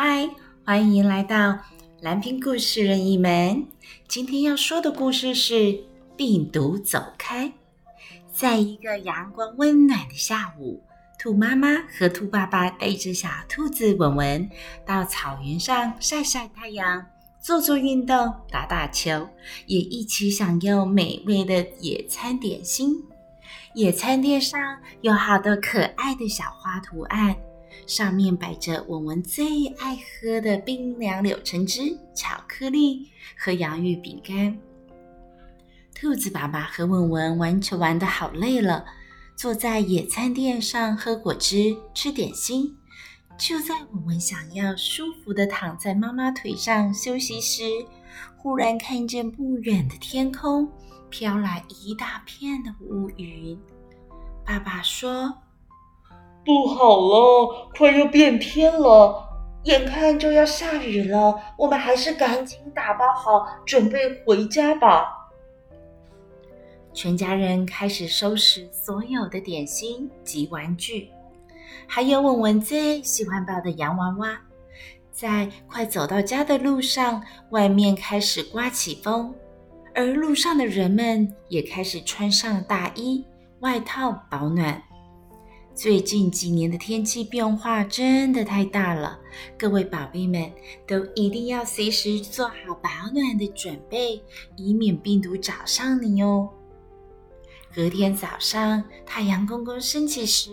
嗨，欢迎来到蓝屏故事任意门。今天要说的故事是《病毒走开》。在一个阳光温暖的下午，兔妈妈和兔爸爸带着小兔子文文到草原上晒晒太阳、做做运动、打打球，也一起享用美味的野餐点心。野餐垫上有好多可爱的小花图案。上面摆着文文最爱喝的冰凉柳橙汁、巧克力和洋芋饼干。兔子爸爸和文文玩球玩得好累了，坐在野餐垫上喝果汁、吃点心。就在文文想要舒服地躺在妈妈腿上休息时，忽然看见不远的天空飘来一大片的乌云。爸爸说。不好了，快要变天了，眼看就要下雨了，我们还是赶紧打包好，准备回家吧。全家人开始收拾所有的点心及玩具，还有文文最喜欢抱的洋娃娃。在快走到家的路上，外面开始刮起风，而路上的人们也开始穿上大衣、外套保暖。最近几年的天气变化真的太大了，各位宝贝们都一定要随时做好保暖的准备，以免病毒找上你哦。隔天早上，太阳公公升起时，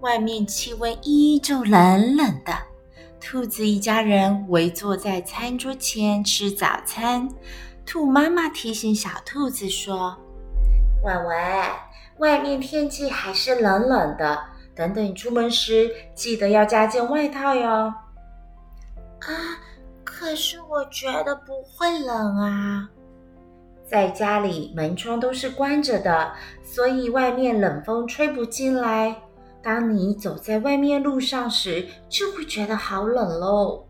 外面气温依旧冷冷的。兔子一家人围坐在餐桌前吃早餐。兔妈妈提醒小兔子说：“婉文，外面天气还是冷冷的。”等等，你出门时记得要加件外套哟。啊，可是我觉得不会冷啊。在家里门窗都是关着的，所以外面冷风吹不进来。当你走在外面路上时，就会觉得好冷喽。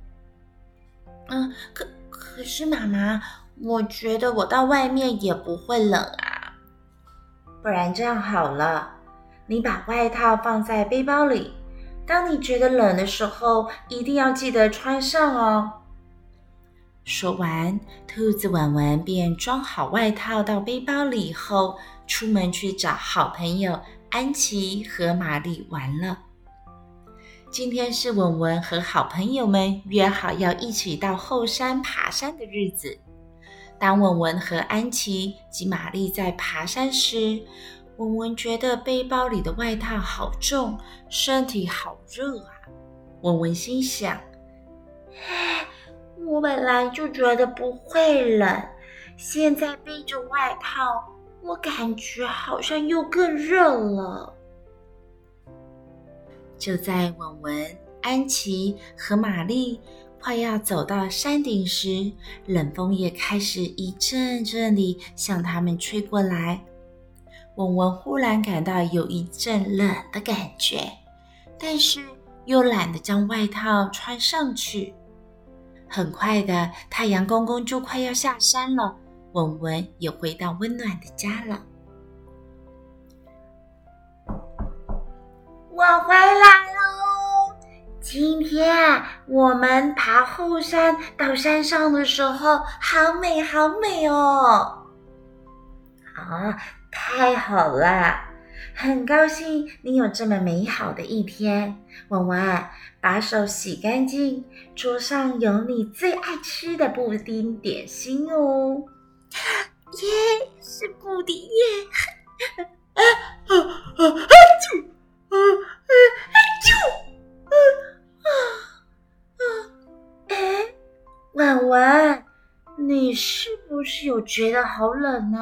嗯，可可是妈妈，我觉得我到外面也不会冷啊。不然这样好了。你把外套放在背包里，当你觉得冷的时候，一定要记得穿上哦。说完，兔子文文便装好外套到背包里后，出门去找好朋友安琪和玛丽玩了。今天是文文和好朋友们约好要一起到后山爬山的日子。当文文和安琪及玛丽在爬山时，文文觉得背包里的外套好重，身体好热啊！文文心想：“唉，我本来就觉得不会冷，现在背着外套，我感觉好像又更热了。”就在文文、安琪和玛丽快要走到山顶时，冷风也开始一阵阵地向他们吹过来。文文忽然感到有一阵冷的感觉，但是又懒得将外套穿上去。很快的，太阳公公就快要下山了，文文也回到温暖的家了。我回来喽！今天我们爬后山到山上的时候，好美，好美哦！啊！太好了，很高兴你有这么美好的一天。文文，把手洗干净，桌上有你最爱吃的布丁点心哦。耶，是布丁耶！啊啊啊啊！啾！啊啊啊！啾！啊啊啊！哎，文文，你是不是有觉得好冷呢？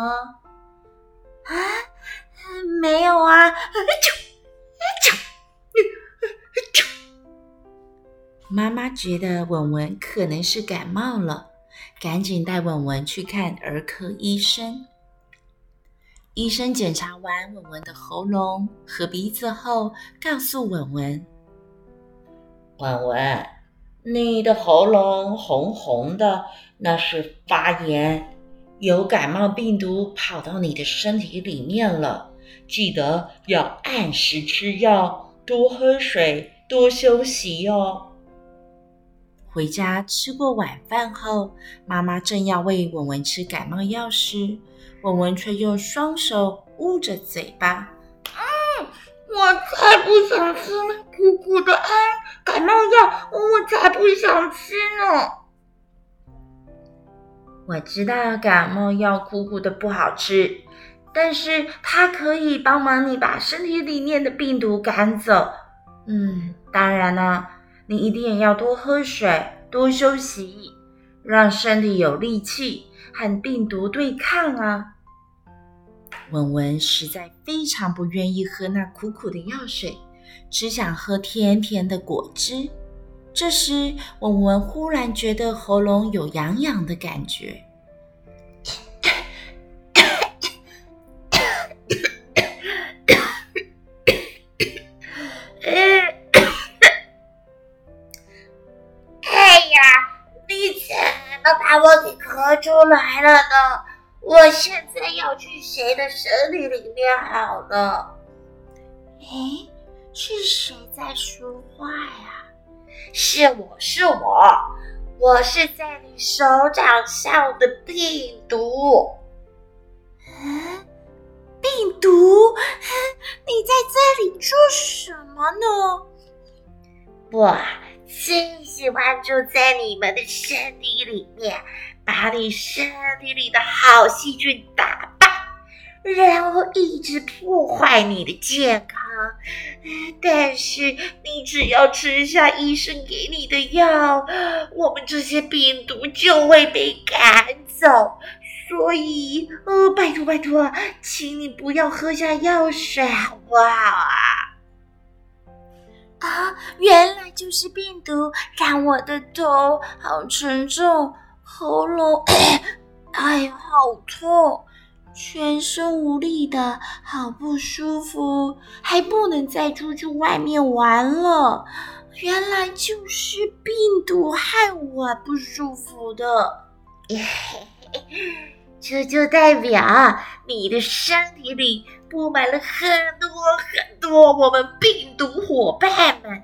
妈妈觉得文文可能是感冒了，赶紧带文文去看儿科医生。医生检查完文文的喉咙和鼻子后，告诉文文：“文文，你的喉咙红红的，那是发炎。”有感冒病毒跑到你的身体里面了，记得要按时吃药，多喝水，多休息哟。回家吃过晚饭后，妈妈正要喂文文吃感冒药时，文文却用双手捂着嘴巴。嗯，我才不想吃那苦苦的安感冒药，我才不想吃呢。我知道感冒药苦苦的不好吃，但是它可以帮忙你把身体里面的病毒赶走。嗯，当然了，你一定也要多喝水，多休息，让身体有力气和病毒对抗啊。文文实在非常不愿意喝那苦苦的药水，只想喝甜甜的果汁。这时，文文忽然觉得喉咙有痒痒的感觉。身体里面好的？诶，是谁在说话呀？是我是我，我是在你手掌上的病毒。嗯，病毒？你在这里做什么呢？我最喜欢住在你们的身体里面，把你身体里的好细菌打败，然后一直破坏你的健康。但是你只要吃下医生给你的药，我们这些病毒就会被赶走。所以，呃，拜托拜托，请你不要喝下药水，好不好啊？啊，原来就是病毒，让我的头好沉重，喉咙，哎，好痛。全身无力的，好不舒服，还不能再出去外面玩了。原来就是病毒害我不舒服的。这就代表你的身体里布满了很多很多我们病毒伙伴们，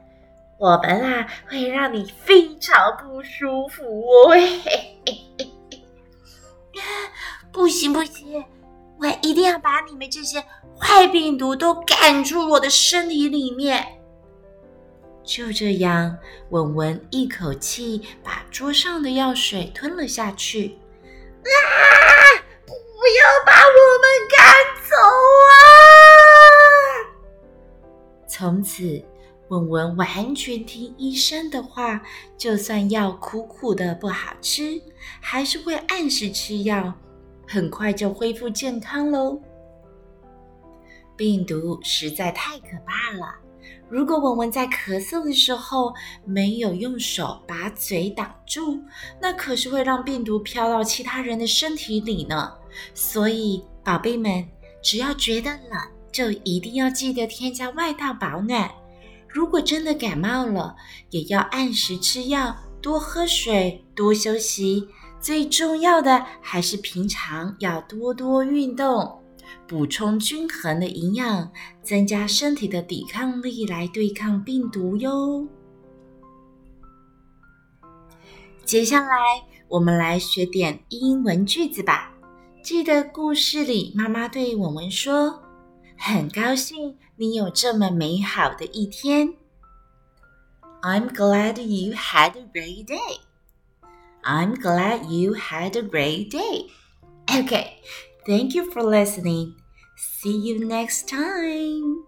我们啊会让你非常不舒服哦。不 行不行！我一定要把你们这些坏病毒都赶出我的身体里面。就这样，文文一口气把桌上的药水吞了下去。啊！不要把我们赶走啊！从此，文文完全听医生的话，就算药苦苦的不好吃，还是会按时吃药。很快就恢复健康喽。病毒实在太可怕了，如果文文在咳嗽的时候没有用手把嘴挡住，那可是会让病毒飘到其他人的身体里呢。所以，宝贝们，只要觉得冷，就一定要记得添加外套保暖。如果真的感冒了，也要按时吃药，多喝水，多休息。最重要的还是平常要多多运动，补充均衡的营养，增加身体的抵抗力来对抗病毒哟。接下来我们来学点英文句子吧。记得故事里妈妈对文文说：“很高兴你有这么美好的一天。” I'm glad you had a great day. I'm glad you had a great day. Okay, thank you for listening. See you next time.